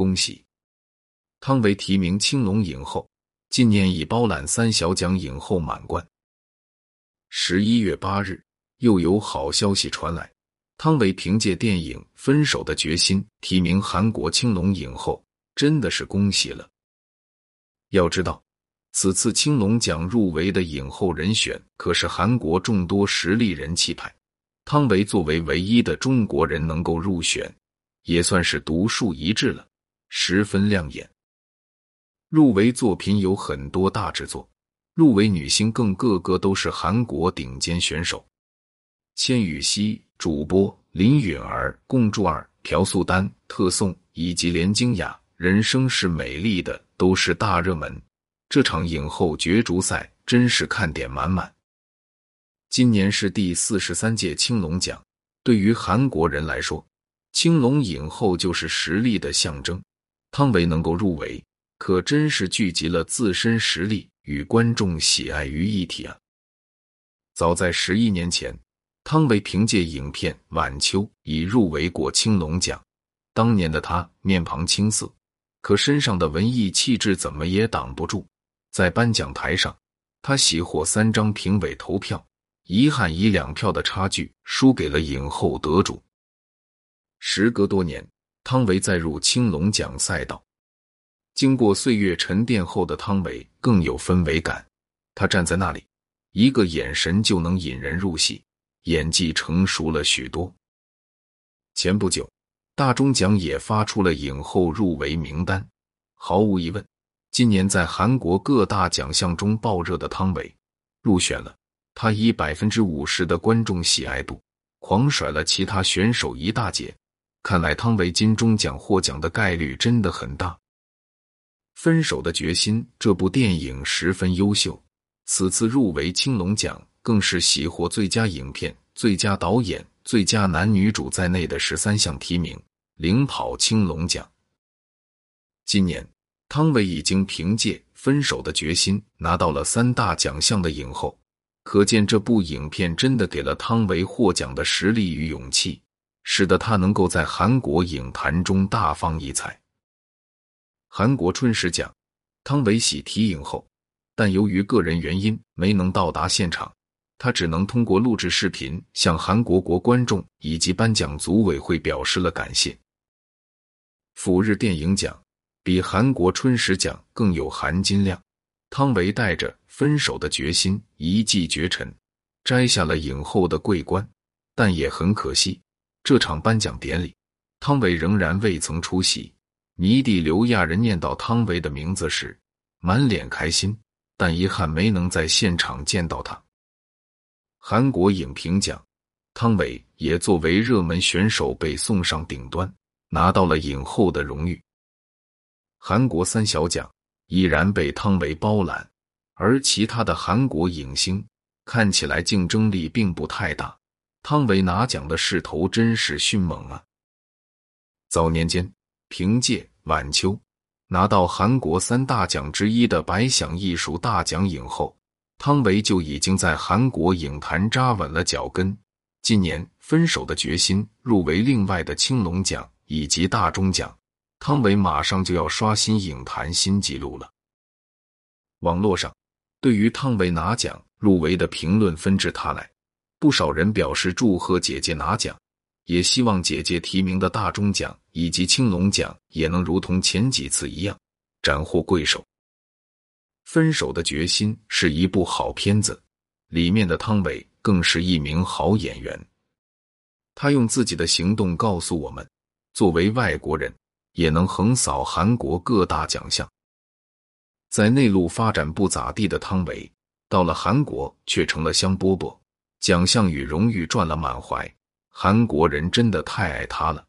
恭喜！汤唯提名青龙影后，今年已包揽三小奖影后满贯。十一月八日，又有好消息传来，汤唯凭借电影《分手的决心》提名韩国青龙影后，真的是恭喜了。要知道，此次青龙奖入围的影后人选可是韩国众多实力人气派，汤唯作为唯一的中国人能够入选，也算是独树一帜了，十分亮眼。入围作品有很多大制作，入围女星更个个都是韩国顶尖选手，千羽熙、主播林允儿、贡柱儿、朴素丹、特颂以及连京雅，人生是美丽的。都是大热门，这场影后角逐赛真是看点满满。今年是第四十三届青龙奖，对于韩国人来说，青龙影后就是实力的象征。汤唯能够入围，可真是聚集了自身实力与观众喜爱于一体啊！早在十一年前，汤唯凭借影片《晚秋》已入围过青龙奖，当年的她面庞青涩。可身上的文艺气质怎么也挡不住，在颁奖台上，他喜获三张评委投票，遗憾以两票的差距输给了影后得主。时隔多年，汤唯再入青龙奖赛道，经过岁月沉淀后的汤唯更有氛围感。他站在那里，一个眼神就能引人入戏，演技成熟了许多。前不久。大钟奖也发出了影后入围名单，毫无疑问，今年在韩国各大奖项中爆热的汤唯入选了。她以百分之五十的观众喜爱度，狂甩了其他选手一大截。看来汤唯金钟奖获奖的概率真的很大。分手的决心这部电影十分优秀，此次入围青龙奖更是喜获最佳影片、最佳导演、最佳男女主在内的十三项提名。领跑青龙奖。今年，汤唯已经凭借《分手的决心》拿到了三大奖项的影后，可见这部影片真的给了汤唯获奖的实力与勇气，使得他能够在韩国影坛中大放异彩。韩国春实奖，汤唯喜提影后，但由于个人原因没能到达现场。他只能通过录制视频向韩国国观众以及颁奖组委会表示了感谢。赴日电影奖比韩国春实奖更有含金量。汤唯带着分手的决心一骑绝尘，摘下了影后的桂冠。但也很可惜，这场颁奖典礼，汤唯仍然未曾出席。迷弟刘亚仁念到汤唯的名字时，满脸开心，但遗憾没能在现场见到他。韩国影评奖，汤唯也作为热门选手被送上顶端。拿到了影后的荣誉。韩国三小奖依然被汤唯包揽，而其他的韩国影星看起来竞争力并不太大。汤唯拿奖的势头真是迅猛啊！早年间凭借《晚秋》拿到韩国三大奖之一的百想艺术大奖影后，汤唯就已经在韩国影坛扎稳了脚跟。今年《分手的决心》入围另外的青龙奖。以及大钟奖，汤唯马上就要刷新影坛新纪录了。网络上对于汤唯拿奖入围的评论纷至沓来，不少人表示祝贺姐姐拿奖，也希望姐姐提名的大钟奖以及青龙奖也能如同前几次一样斩获贵手。分手的决心是一部好片子，里面的汤唯更是一名好演员，他用自己的行动告诉我们。作为外国人，也能横扫韩国各大奖项。在内陆发展不咋地的汤唯，到了韩国却成了香饽饽，奖项与荣誉赚了满怀。韩国人真的太爱他了。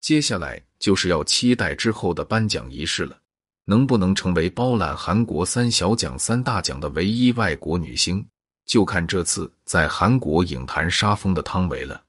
接下来就是要期待之后的颁奖仪式了，能不能成为包揽韩国三小奖三大奖的唯一外国女星，就看这次在韩国影坛杀疯的汤唯了。